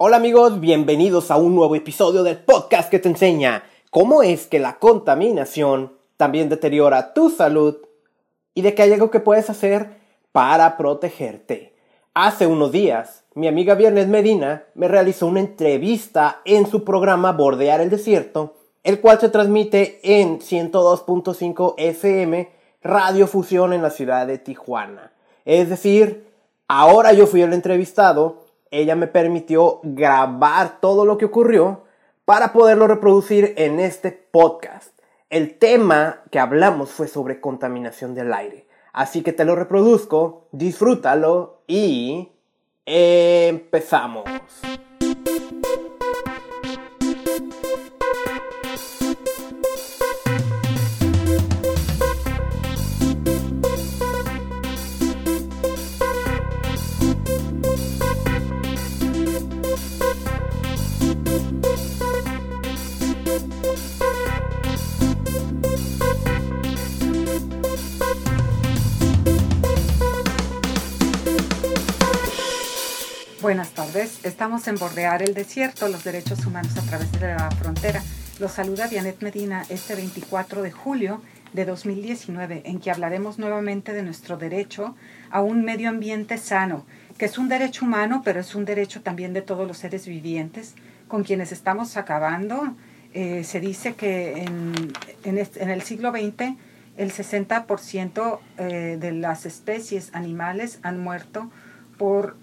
Hola amigos, bienvenidos a un nuevo episodio del podcast que te enseña cómo es que la contaminación también deteriora tu salud y de que hay algo que puedes hacer para protegerte. Hace unos días, mi amiga Viernes Medina me realizó una entrevista en su programa Bordear el Desierto, el cual se transmite en 102.5 FM Radio Fusión en la ciudad de Tijuana. Es decir, ahora yo fui el entrevistado ella me permitió grabar todo lo que ocurrió para poderlo reproducir en este podcast. El tema que hablamos fue sobre contaminación del aire. Así que te lo reproduzco, disfrútalo y empezamos. Estamos en Bordear el Desierto, los derechos humanos a través de la frontera. Los saluda Dianet Medina este 24 de julio de 2019, en que hablaremos nuevamente de nuestro derecho a un medio ambiente sano, que es un derecho humano, pero es un derecho también de todos los seres vivientes con quienes estamos acabando. Eh, se dice que en, el siglo XX el 60% eh, de las especies animales han muerto por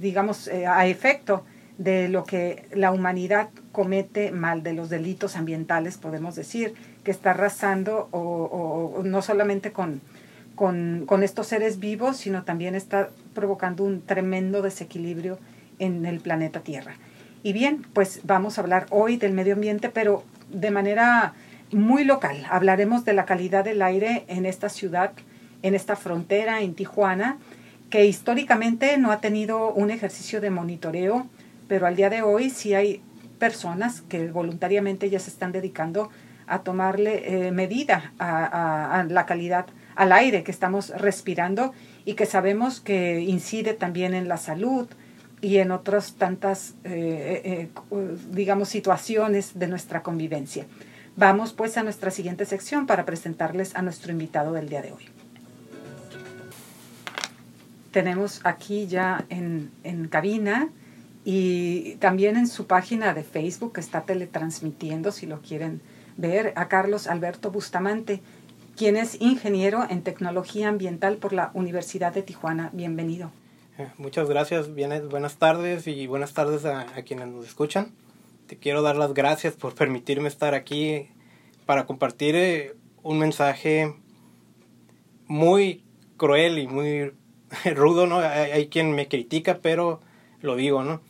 digamos, eh, a efecto de lo que la humanidad comete mal, de los delitos ambientales, podemos decir, que está arrasando o, no solamente con, con, con, estos seres vivos, sino también está provocando un tremendo desequilibrio en el planeta Tierra. Y bien, pues vamos a hablar hoy del medio ambiente, pero de manera muy local. Hablaremos de la calidad del aire en esta ciudad, en esta frontera, en Tijuana, que históricamente no ha tenido un ejercicio de monitoreo, pero al día de hoy sí hay personas que voluntariamente ya se están dedicando a tomarle eh, medida a, la calidad al aire que estamos respirando y que sabemos que incide también en la salud y en otras tantas, eh, eh, digamos, situaciones de nuestra convivencia. Vamos pues a nuestra siguiente sección para presentarles a nuestro invitado del día de hoy tenemos aquí ya en, en cabina y también en su página de Facebook que está teletransmitiendo, si lo quieren ver, a Carlos Alberto Bustamante, quien es ingeniero en tecnología ambiental por la Universidad de Tijuana. Bienvenido. Eh, muchas gracias, buenas tardes y buenas tardes a, a, quienes nos escuchan. Te quiero dar las gracias por permitirme estar aquí para compartir eh, un mensaje muy cruel y muy rudo, ¿no? Hay, quien me critica, pero lo digo, ¿no?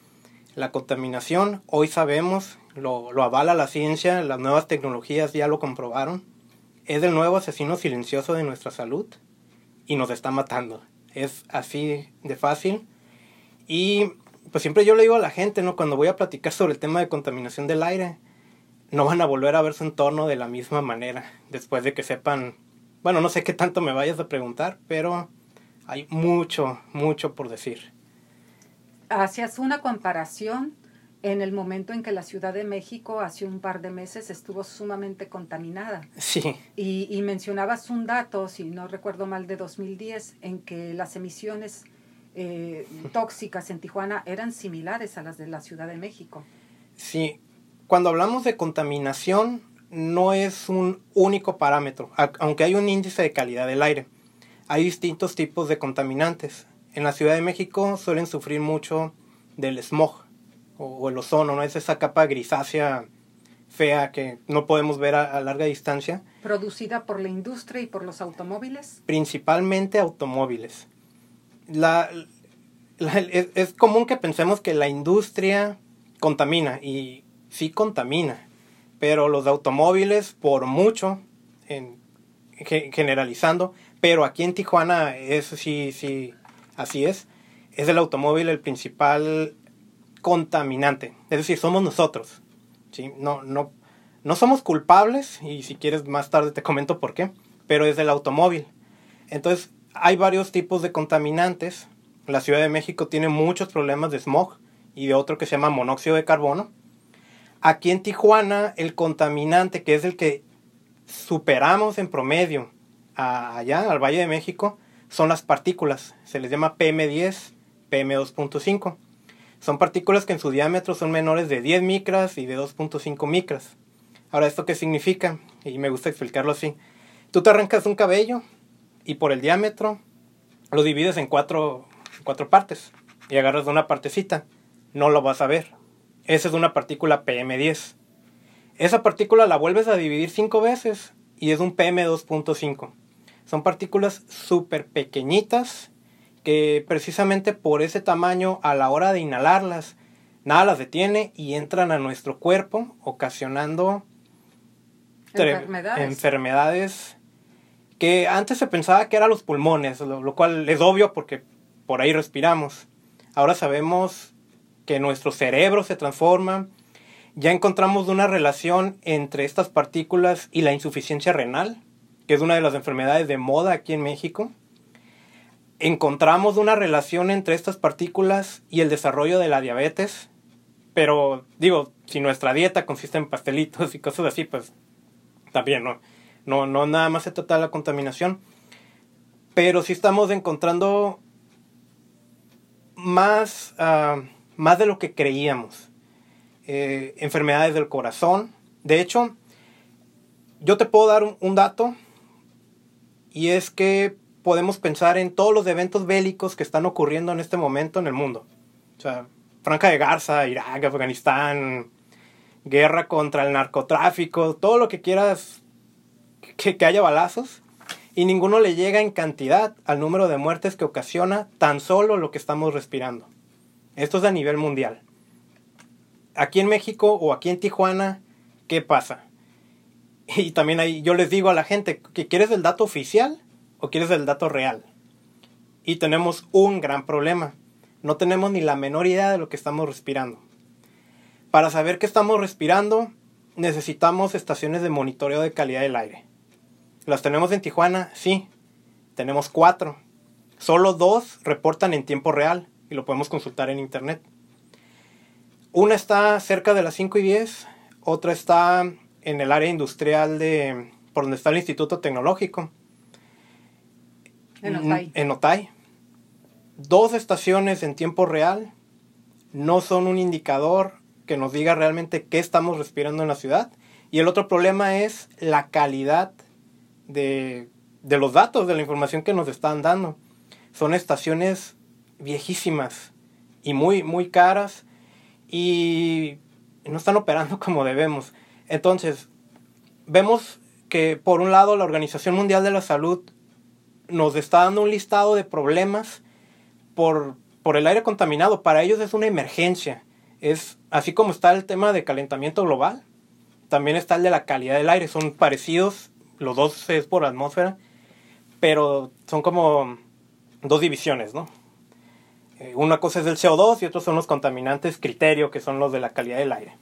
La contaminación, hoy sabemos, lo, lo avala la ciencia, las nuevas tecnologías ya lo comprobaron, es el nuevo asesino silencioso de nuestra salud y nos está matando. Es así de fácil. Y pues siempre yo le digo a la gente, ¿no? Cuando voy a platicar sobre el tema de contaminación del aire, no van a volver a ver su entorno de la misma manera, después de que sepan, bueno, no sé qué tanto me vayas a preguntar, pero hay mucho, mucho por decir. Hacías una comparación en el momento en que la Ciudad de México hace un par de meses estuvo sumamente contaminada. Sí. Y, y mencionabas un dato, si no recuerdo mal, de 2010, en que las emisiones eh, tóxicas en Tijuana eran similares a las de la Ciudad de México. Sí, cuando hablamos de contaminación no es un único parámetro, aunque hay un índice de calidad del aire hay distintos tipos de contaminantes. En la Ciudad de México suelen sufrir mucho del smog o, el ozono, ¿no? Es esa capa grisácea fea que no podemos ver a, larga distancia. ¿Producida por la industria y por los automóviles? Principalmente automóviles. La, es, es, común que pensemos que la industria contamina y sí contamina, pero los automóviles por mucho, en, generalizando, pero aquí en Tijuana, eso sí, sí, así es. Es el automóvil el principal contaminante. Es decir, somos nosotros. ¿sí? No, no, no somos culpables, y si quieres más tarde te comento por qué, pero es el automóvil. Entonces, hay varios tipos de contaminantes. La Ciudad de México tiene muchos problemas de smog y de otro que se llama monóxido de carbono. Aquí en Tijuana, el contaminante, que es el que superamos en promedio allá, al Valle de México, son las partículas. Se les llama PM10, PM2.5. Son partículas que en su diámetro son menores de 10 micras y de 2.5 micras. Ahora, ¿esto qué significa? Y me gusta explicarlo así. Tú te arrancas un cabello y por el diámetro lo divides en cuatro, cuatro partes y agarras una partecita. No lo vas a ver. Esa es una partícula PM10. Esa partícula la vuelves a dividir cinco veces y es un PM2.5. Son partículas súper pequeñitas que precisamente por ese tamaño a la hora de inhalarlas nada las detiene y entran a nuestro cuerpo ocasionando enfermedades, enfermedades que antes se pensaba que eran los pulmones, lo, cual es obvio porque por ahí respiramos. Ahora sabemos que nuestro cerebro se transforma. Ya encontramos una relación entre estas partículas y la insuficiencia renal, que es una de las enfermedades de moda aquí en México. Encontramos una relación entre estas partículas y el desarrollo de la diabetes. Pero digo, si nuestra dieta consiste en pastelitos y cosas así, pues también no. No, no nada más se trata de la contaminación. Pero sí estamos encontrando más, ah, más de lo que creíamos. Eh, enfermedades del corazón. De hecho, yo te puedo dar un, dato y es que podemos pensar en todos los eventos bélicos que están ocurriendo en este momento en el mundo. O sea, Franca de Garza, Irak, Afganistán, guerra contra el narcotráfico, todo lo que quieras que, que haya balazos y ninguno le llega en cantidad al número de muertes que ocasiona tan solo lo que estamos respirando. Esto es a nivel mundial. Aquí en México o aquí en Tijuana, ¿qué pasa? Y también ahí yo les digo a la gente que quieres el dato oficial o quieres el dato real. Y tenemos un gran problema. No tenemos ni la menor idea de lo que estamos respirando. Para saber qué estamos respirando, necesitamos estaciones de monitoreo de calidad del aire. ¿Las tenemos en Tijuana? Sí. Tenemos cuatro. Solo dos reportan en tiempo real y lo podemos consultar en internet. Una está cerca de las 5 y 10, otra está en el área industrial de por donde está el Instituto Tecnológico. En Otay. En Otay. Dos estaciones en tiempo real no son un indicador que nos diga realmente qué estamos respirando en la ciudad. Y el otro problema es la calidad de, los datos, de la información que nos están dando. Son estaciones viejísimas y muy, muy caras y no están operando como debemos. Entonces, vemos que por un lado la Organización Mundial de la Salud nos está dando un listado de problemas por, por el aire contaminado. Para ellos es una emergencia. Es así como está el tema de calentamiento global, también está el de la calidad del aire. Son parecidos los dos es por atmósfera, pero son como dos divisiones, ¿no? Eh, una cosa es el CO2 y otros son los contaminantes criterio, que son los de la calidad del aire.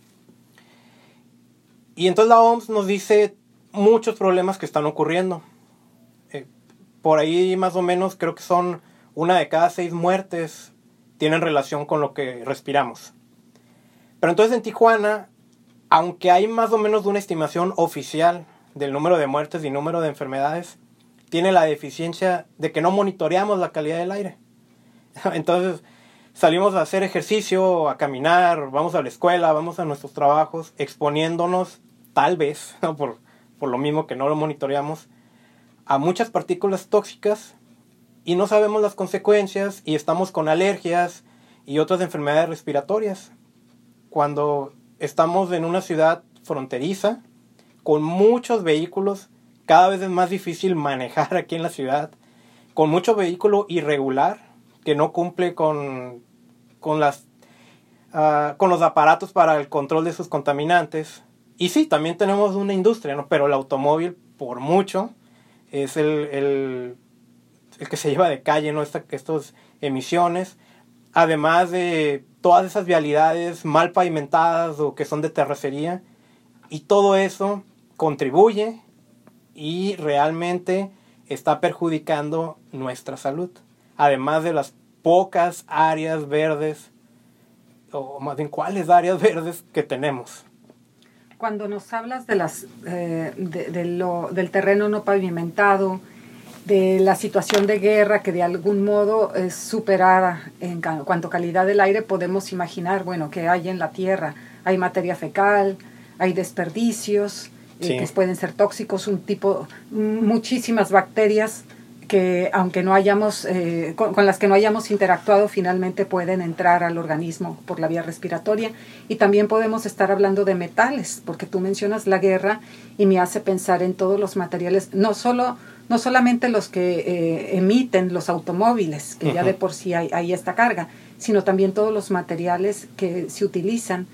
Y entonces la OMS nos dice muchos problemas que están ocurriendo. Eh, por ahí más o menos creo que son una de cada seis muertes tienen relación con lo que respiramos. Pero entonces en Tijuana, aunque hay más o menos una estimación oficial del número de muertes y número de enfermedades tiene la deficiencia de que no monitoreamos la calidad del aire. Entonces salimos a hacer ejercicio, a caminar, vamos a la escuela, vamos a nuestros trabajos, exponiéndonos tal vez, por, por lo mismo que no lo monitoreamos, a muchas partículas tóxicas y no sabemos las consecuencias y estamos con alergias y otras enfermedades respiratorias. Cuando estamos en una ciudad fronteriza, con muchos vehículos, cada vez es más difícil manejar aquí en la ciudad, con mucho vehículo irregular que no cumple con, con, las, ah, con los aparatos para el control de sus contaminantes. Y sí, también tenemos una industria, ¿no? pero el automóvil, por mucho, es el, el, el que se lleva de calle ¿no? Esta, estas emisiones. Además de todas esas vialidades mal pavimentadas o que son de terracería. Y todo eso contribuye y realmente está perjudicando nuestra salud. Además de las pocas áreas verdes o más bien cuáles áreas verdes que tenemos. Cuando nos hablas de las, eh, de, lo, del terreno no pavimentado, de la situación de guerra que de algún modo es superada en cuanto a calidad del aire, podemos imaginar, bueno, que hay en la tierra, hay materia fecal, hay desperdicios eh, que pueden ser tóxicos, un tipo, muchísimas bacterias que aunque no hayamos, eh, con, las que no hayamos interactuado, finalmente pueden entrar al organismo por la vía respiratoria. Y también podemos estar hablando de metales, porque tú mencionas la guerra y me hace pensar en todos los materiales, no solo no solamente los que eh, emiten los automóviles, que ya de por sí hay, hay, esta carga, sino también todos los materiales que se utilizan,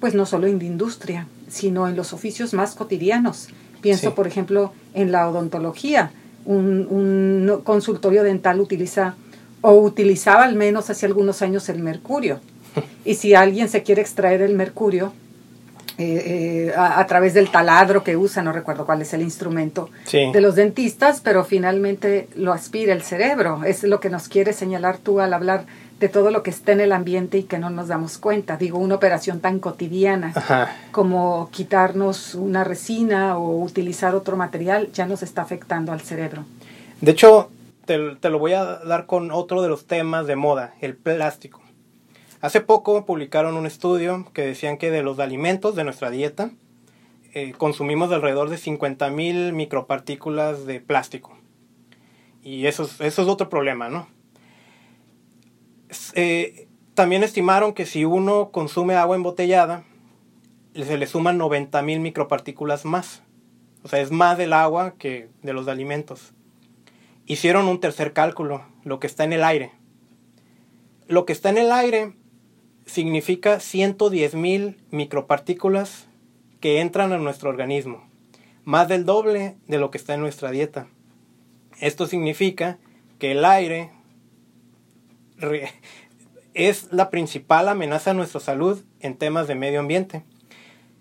pues no solo en la industria, sino en los oficios más cotidianos. Pienso, por ejemplo, en la odontología un, consultorio dental utiliza o utilizaba al menos hace algunos años el mercurio. Y si alguien se quiere extraer el mercurio eh, eh, a, través del taladro que usa, no recuerdo cuál es el instrumento de los dentistas, pero finalmente lo aspira el cerebro. Es lo que nos quiere señalar tú al hablar de todo lo que está en el ambiente y que no nos damos cuenta. Digo, una operación tan cotidiana como quitarnos una resina o utilizar otro material ya nos está afectando al cerebro. De hecho, te, lo voy a dar con otro de los temas de moda, el plástico. Hace poco publicaron un estudio que decían que de los alimentos de nuestra dieta eh, consumimos alrededor de 50.000 micropartículas de plástico. Y eso eso es otro problema, ¿no? Eh, también estimaron que si uno consume agua embotellada, se le suman 90 mil micropartículas más. O sea, es más del agua que de los alimentos. Hicieron un tercer cálculo, lo que está en el aire. Lo que está en el aire significa 110 mil micropartículas que entran a nuestro organismo, más del doble de lo que está en nuestra dieta. Esto significa que el aire es la principal amenaza a nuestra salud en temas de medio ambiente.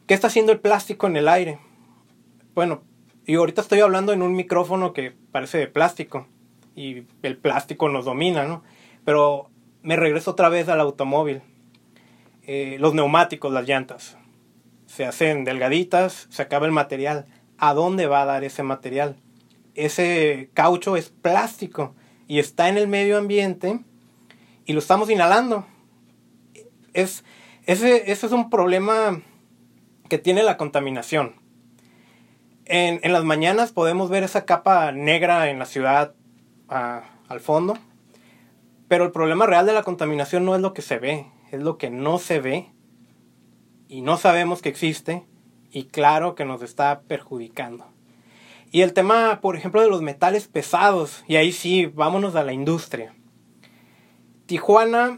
¿Qué está haciendo el plástico en el aire? Bueno, y ahorita estoy hablando en un micrófono que parece de plástico y el plástico nos domina, ¿no? Pero me regreso otra vez al automóvil. Eh, los neumáticos, las llantas, se hacen delgaditas, se acaba el material. ¿A dónde va a dar ese material? Ese caucho es plástico y está en el medio ambiente y lo estamos inhalando. Es, ese, ese es un problema que tiene la contaminación. En, en, las mañanas podemos ver esa capa negra en la ciudad al fondo, pero el problema real de la contaminación no es lo que se ve, es lo que no se ve y no sabemos que existe y claro que nos está perjudicando. Y el tema, por ejemplo, de los metales pesados, y ahí sí, vámonos a la industria. Tijuana,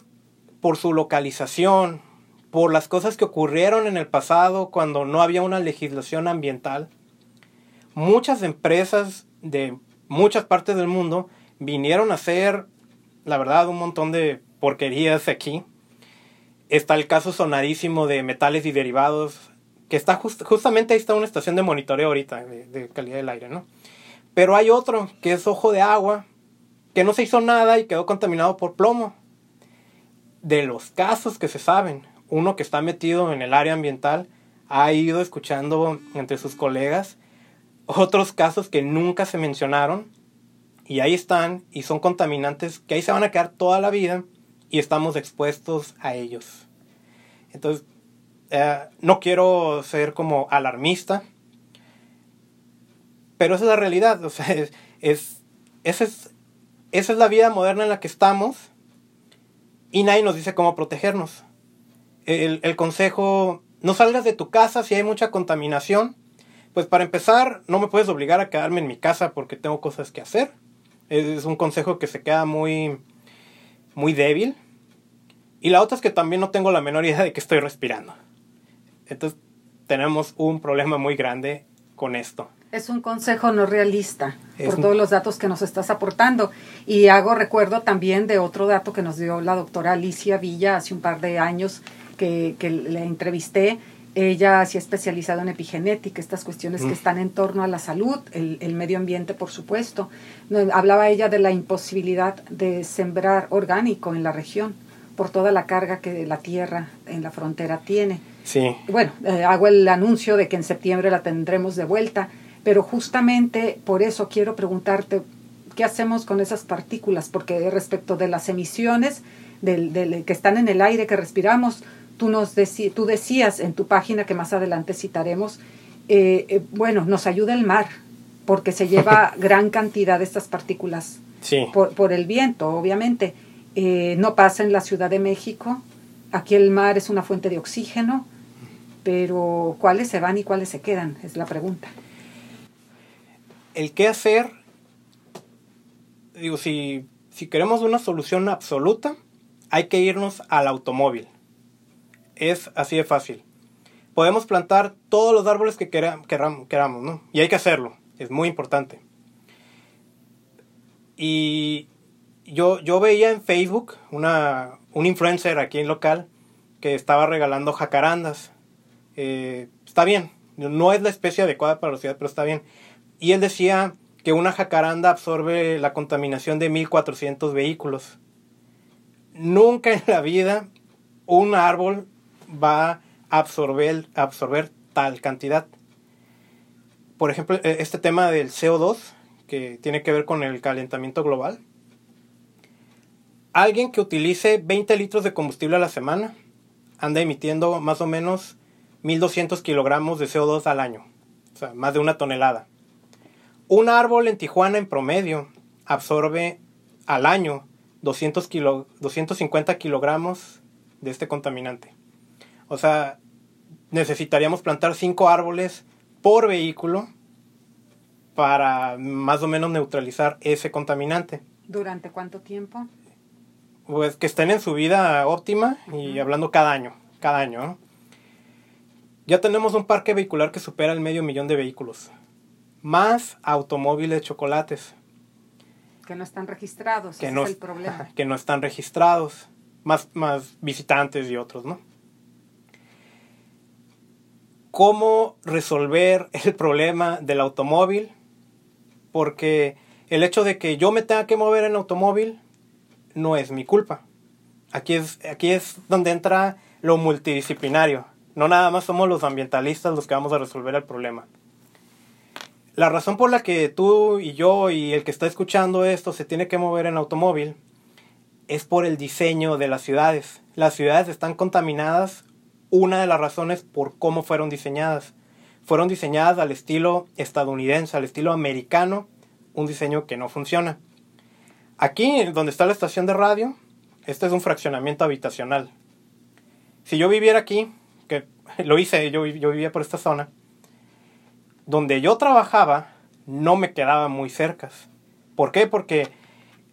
por su localización, por las cosas que ocurrieron en el pasado cuando no había una legislación ambiental, muchas empresas de muchas partes del mundo vinieron a hacer, la verdad, un montón de porquerías aquí. Está el caso sonadísimo de metales y derivados, que está justamente ahí está una estación de monitoreo ahorita de, de calidad del aire, ¿no? Pero hay otro, que es ojo de agua, que no se hizo nada y quedó contaminado por plomo de los casos que se saben, uno que está metido en el área ambiental ha ido escuchando entre sus colegas otros casos que nunca se mencionaron y ahí están y son contaminantes que ahí se van a quedar toda la vida y estamos expuestos a ellos. Entonces, eh, no quiero ser como alarmista, pero esa es la realidad, o sea, es, esa es la vida moderna en la que estamos y nadie nos dice cómo protegernos. El, consejo, no salgas de tu casa si hay mucha contaminación. Pues para empezar, no me puedes obligar a quedarme en mi casa porque tengo cosas que hacer. Es un consejo que se queda muy, muy débil. Y la otra es que también no tengo la menor idea de que estoy respirando. Entonces tenemos un problema muy grande con esto. Es un consejo no realista por todos los datos que nos estás aportando. Y hago recuerdo también de otro dato que nos dio la doctora Alicia Villa hace un par de años que, que le entrevisté. Ella se ha especializado en epigenética, estas cuestiones que mm. están en torno a la salud, el, el, medio ambiente, por supuesto. Hablaba ella de la imposibilidad de sembrar orgánico en la región por toda la carga que la tierra en la frontera tiene. Sí. Bueno, eh, hago el anuncio de que en septiembre la tendremos de vuelta, pero justamente por eso quiero preguntarte qué hacemos con esas partículas, porque respecto de las emisiones del, del, que están en el aire que respiramos, tú, nos deci tú decías en tu página que más adelante citaremos, eh, eh, bueno, nos ayuda el mar, porque se lleva gran cantidad de estas partículas sí. por, por, el viento, obviamente. Eh, no pasa en la Ciudad de México. Aquí el mar es una fuente de oxígeno, pero ¿cuáles se van y cuáles se quedan? Es la pregunta. El qué hacer, digo, si, si queremos una solución absoluta, hay que irnos al automóvil. Es así de fácil. Podemos plantar todos los árboles que queramos, queramos, ¿no? Y hay que hacerlo, es muy importante. Y yo, yo veía en Facebook una, un influencer aquí en local que estaba regalando jacarandas. Eh, está bien, no es la especie adecuada para la ciudad, pero está bien. Y él decía que una jacaranda absorbe la contaminación de 1400 vehículos. Nunca en la vida un árbol va a absorber, absorber tal cantidad. Por ejemplo, este tema del CO2, que tiene que ver con el calentamiento global. Alguien que utilice 20 litros de combustible a la semana anda emitiendo más o menos 1.200 kilogramos de CO2 al año, o sea, más de una tonelada. Un árbol en Tijuana en promedio absorbe al año 200 kilo, 250 kilogramos de este contaminante. O sea, necesitaríamos plantar 5 árboles por vehículo para más o menos neutralizar ese contaminante. ¿Durante cuánto tiempo? Pues que estén en su vida óptima y hablando cada año, cada año. ¿no? Ya tenemos un parque vehicular que supera el medio millón de vehículos, más automóviles chocolates. Que no están registrados, que ese no, es el problema. Que no están registrados, más, más visitantes y otros, ¿no? ¿Cómo resolver el problema del automóvil? Porque el hecho de que yo me tenga que mover en automóvil no es mi culpa. Aquí es, aquí es donde entra lo multidisciplinario. No nada más somos los ambientalistas los que vamos a resolver el problema. La razón por la que tú y yo y el que está escuchando esto se tiene que mover en automóvil es por el diseño de las ciudades. Las ciudades están contaminadas, una de las razones por cómo fueron diseñadas. Fueron diseñadas al estilo estadounidense, al estilo americano, un diseño que no funciona. Aquí, donde está la estación de radio, este es un fraccionamiento habitacional. Si yo viviera aquí, lo hice, yo, yo vivía por esta zona, donde yo trabajaba no me quedaba muy cerca. ¿Por qué? Porque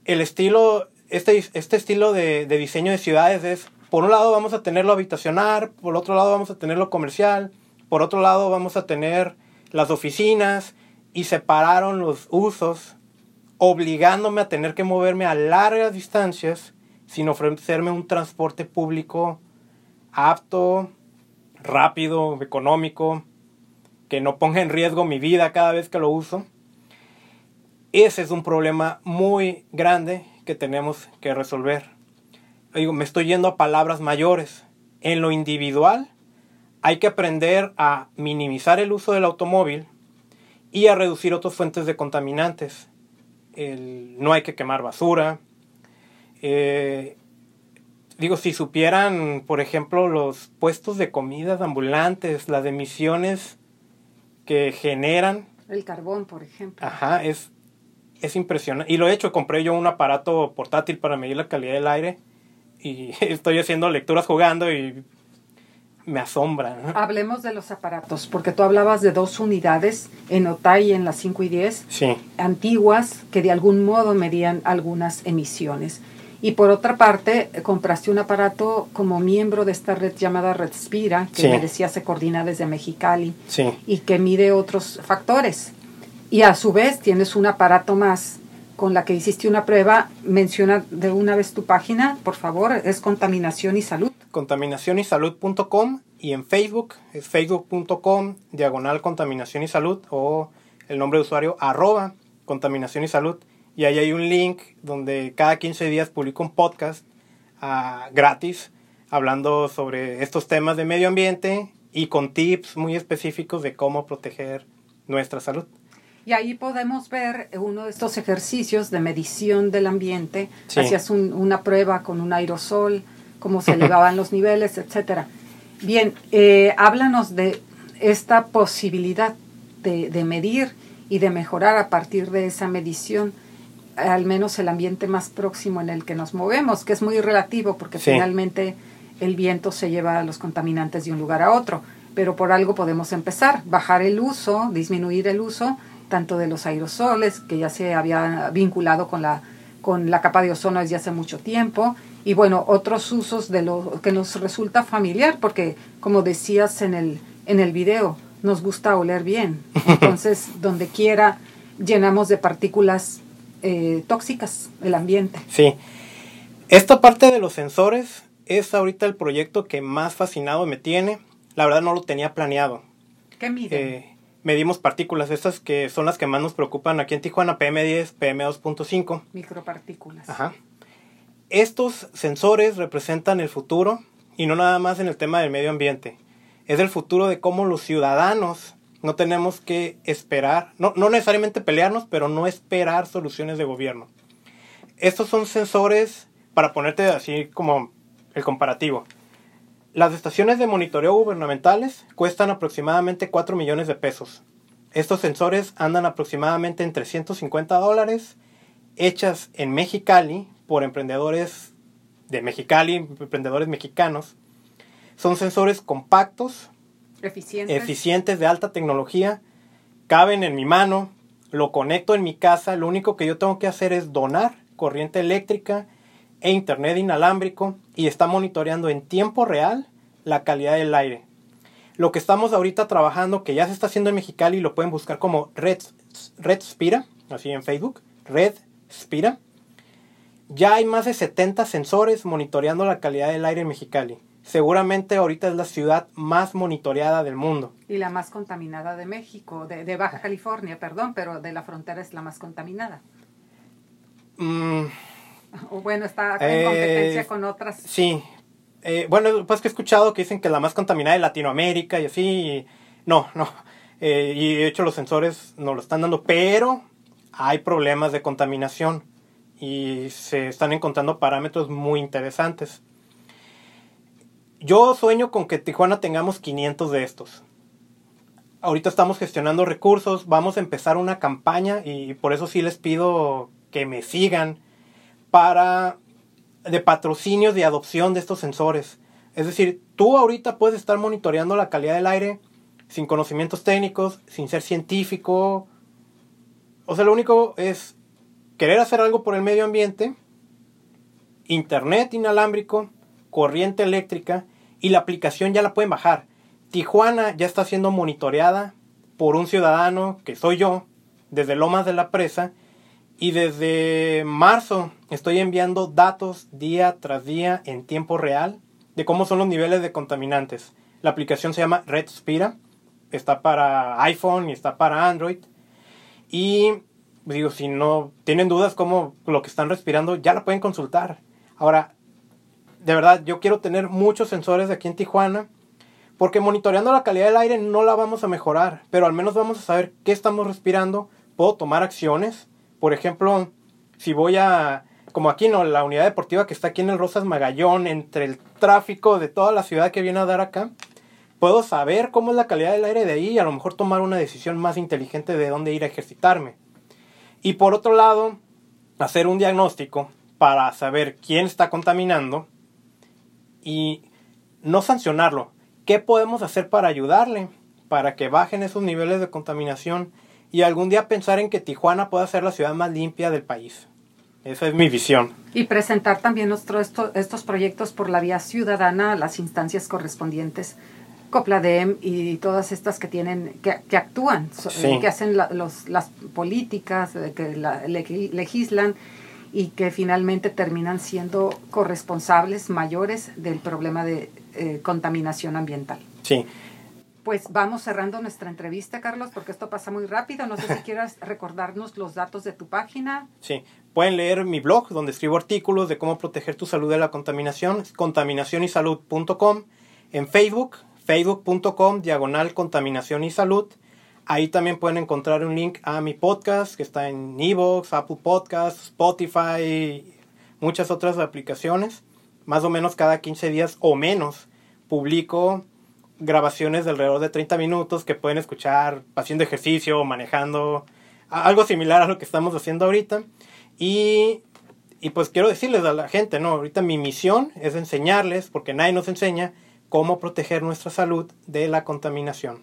el estilo, este, este estilo de, de, diseño de ciudades es, por un lado vamos a tener lo habitacional, por otro lado vamos a tener lo comercial, por otro lado vamos a tener las oficinas y separaron los usos, obligándome a tener que moverme a largas distancias sin ofrecerme un transporte público apto, rápido, económico, que no ponga en riesgo mi vida cada vez que lo uso. Ese es un problema muy grande que tenemos que resolver. Me estoy yendo a palabras mayores. En lo individual hay que aprender a minimizar el uso del automóvil y a reducir otras fuentes de contaminantes. No hay que quemar basura. Eh, digo, si supieran, por ejemplo, los puestos de comidas ambulantes, las emisiones que generan. El carbón, por ejemplo. Ajá, es, es impresionante. Y lo he hecho, compré yo un aparato portátil para medir la calidad del aire y estoy haciendo lecturas jugando y me asombra. ¿no? Hablemos de los aparatos, porque tú hablabas de dos unidades en Otay y en las 5 y 10, sí. antiguas, que de algún modo medían algunas emisiones. Y por otra parte, compraste un aparato como miembro de esta red llamada Redspira, que Sí. me decía se coordina desde Mexicali Sí, y que mide otros factores. Y a su vez tienes un aparato más con la que hiciste una prueba. Menciona de una vez tu página, por favor, es Contaminación y Salud. contaminacionysalud.com y en Facebook es facebook.com diagonal contaminación y salud o el nombre de usuario arroba contaminación y salud y ahí hay un link donde cada 15 días publico un podcast ah, gratis hablando sobre estos temas de medio ambiente y con tips muy específicos de cómo proteger nuestra salud. Y ahí podemos ver uno de estos ejercicios de medición del ambiente. Hacías una prueba con un aerosol, cómo se elevaban los niveles, etcétera. Bien, eh, háblanos de esta posibilidad de, de, medir y de mejorar a partir de esa medición al menos el ambiente más próximo en el que nos movemos, que es muy relativo porque finalmente el viento se lleva los contaminantes de un lugar a otro, pero por algo podemos empezar, bajar el uso, disminuir el uso tanto de los aerosoles, que ya se había vinculado con la, con la capa de ozono desde hace mucho tiempo, y bueno, otros usos de lo que nos resulta familiar, porque como decías en el, en el video, nos gusta oler bien. Entonces, donde quiera, llenamos de partículas eh, tóxicas el ambiente. Sí. Esta parte de los sensores es ahorita el proyecto que más fascinado me tiene. La verdad no lo tenía planeado. ¿Qué miden? Eh, medimos partículas, estas que son las que más nos preocupan aquí en Tijuana, PM10, PM2.5. Micropartículas. Ajá. Estos sensores representan el futuro y no nada más en el tema del medio ambiente. Es el futuro de cómo los ciudadanos no tenemos que esperar, no, no necesariamente pelearnos, pero no esperar soluciones de gobierno. Estos son sensores, para ponerte así como el comparativo. Las estaciones de monitoreo gubernamentales cuestan aproximadamente 4 millones de pesos. Estos sensores andan aproximadamente en 350 dólares, hechas en Mexicali por emprendedores de Mexicali, emprendedores mexicanos. Son sensores compactos, eficientes, de alta tecnología, caben en mi mano, lo conecto en mi casa, lo único que yo tengo que hacer es donar corriente eléctrica e internet inalámbrico y está monitoreando en tiempo real la calidad del aire. Lo que estamos ahorita trabajando, que ya se está haciendo en Mexicali, lo pueden buscar como Red, Red Spira, así en Facebook, Red Spira. Ya hay más de 70 sensores monitoreando la calidad del aire en Mexicali. Seguramente ahorita es la ciudad más monitoreada del mundo. Y la más contaminada de México, de, Baja California, perdón, pero de la frontera es la más contaminada. Mm, o bueno, está en competencia eh, con otras. Sí. Eh, bueno, pues que he escuchado que dicen que la más contaminada es Latinoamérica y así. no, no. Eh, y de hecho los sensores nos lo están dando, pero hay problemas de contaminación y se están encontrando parámetros muy interesantes. Yo sueño con que Tijuana tengamos 500 de estos. Ahorita estamos gestionando recursos, vamos a empezar una campaña y por eso sí les pido que me sigan para de patrocinios de adopción de estos sensores. Es decir, tú ahorita puedes estar monitoreando la calidad del aire sin conocimientos técnicos, sin ser científico. O sea, lo único es querer hacer algo por el medio ambiente, internet inalámbrico, corriente eléctrica y la aplicación ya la pueden bajar. Tijuana ya está siendo monitoreada por un ciudadano que soy yo desde Lomas de la Presa y desde marzo estoy enviando datos día tras día en tiempo real de cómo son los niveles de contaminantes. La aplicación se llama Red Spira. Está para iPhone y está para Android. Y digo, si no tienen dudas cómo lo que están respirando, ya la pueden consultar. Ahora, de verdad, yo quiero tener muchos sensores aquí en Tijuana. Porque monitoreando la calidad del aire no la vamos a mejorar. Pero al menos vamos a saber qué estamos respirando. Puedo tomar acciones por ejemplo, si voy a, como aquí, ¿no? La unidad deportiva que está aquí en el Rosas Magallón, entre el tráfico de toda la ciudad que viene a dar acá, puedo saber cómo es la calidad del aire de ahí y a lo mejor tomar una decisión más inteligente de dónde ir a ejercitarme. Y por otro lado, hacer un diagnóstico para saber quién está contaminando y no sancionarlo. ¿Qué podemos hacer para ayudarle? Para que bajen esos niveles de contaminación y algún día pensar en que Tijuana pueda ser la ciudad más limpia del país. Esa es mi visión. Y presentar también nuestro, estos proyectos por la vía ciudadana a las instancias correspondientes, COPLADEM y todas estas que tienen, que, actúan, que hacen los, las políticas, que legislan y que finalmente terminan siendo corresponsables mayores del problema de eh, contaminación ambiental. Sí, pues vamos cerrando nuestra entrevista, Carlos, porque esto pasa muy rápido. No sé si quieras recordarnos los datos de tu página. Sí, pueden leer mi blog donde escribo artículos de cómo proteger tu salud de la contaminación, contaminacionysalud.com, en Facebook, facebook.com, diagonal contaminación y salud. Ahí también pueden encontrar un link a mi podcast que está en Evox, Apple Podcasts, Spotify, muchas otras aplicaciones. Más o menos cada 15 días o menos publico grabaciones de alrededor de 30 minutos que pueden escuchar haciendo ejercicio, manejando, algo similar a lo que estamos haciendo ahorita. Y, y pues quiero decirles a la gente, ¿no? Ahorita mi misión es enseñarles, porque nadie nos enseña, cómo proteger nuestra salud de la contaminación.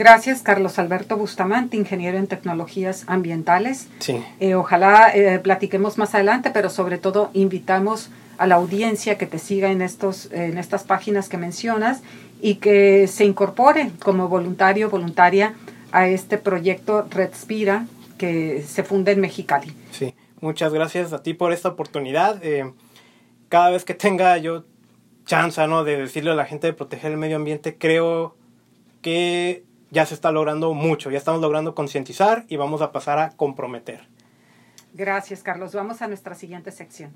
Gracias, Carlos Alberto Bustamante, ingeniero en tecnologías ambientales. Sí. Eh, ojalá eh, platiquemos más adelante, pero sobre todo invitamos a la audiencia que te siga en, estos, en estas páginas que mencionas y que se incorpore como voluntario, voluntaria a este proyecto Redspira que se funda en Mexicali. Sí, muchas gracias a ti por esta oportunidad. Eh, cada vez que tenga yo chance ¿no? de decirle a la gente de proteger el medio ambiente, creo que ya se está logrando mucho, ya estamos logrando concientizar y vamos a pasar a comprometer. Gracias, Carlos. Vamos a nuestra siguiente sección.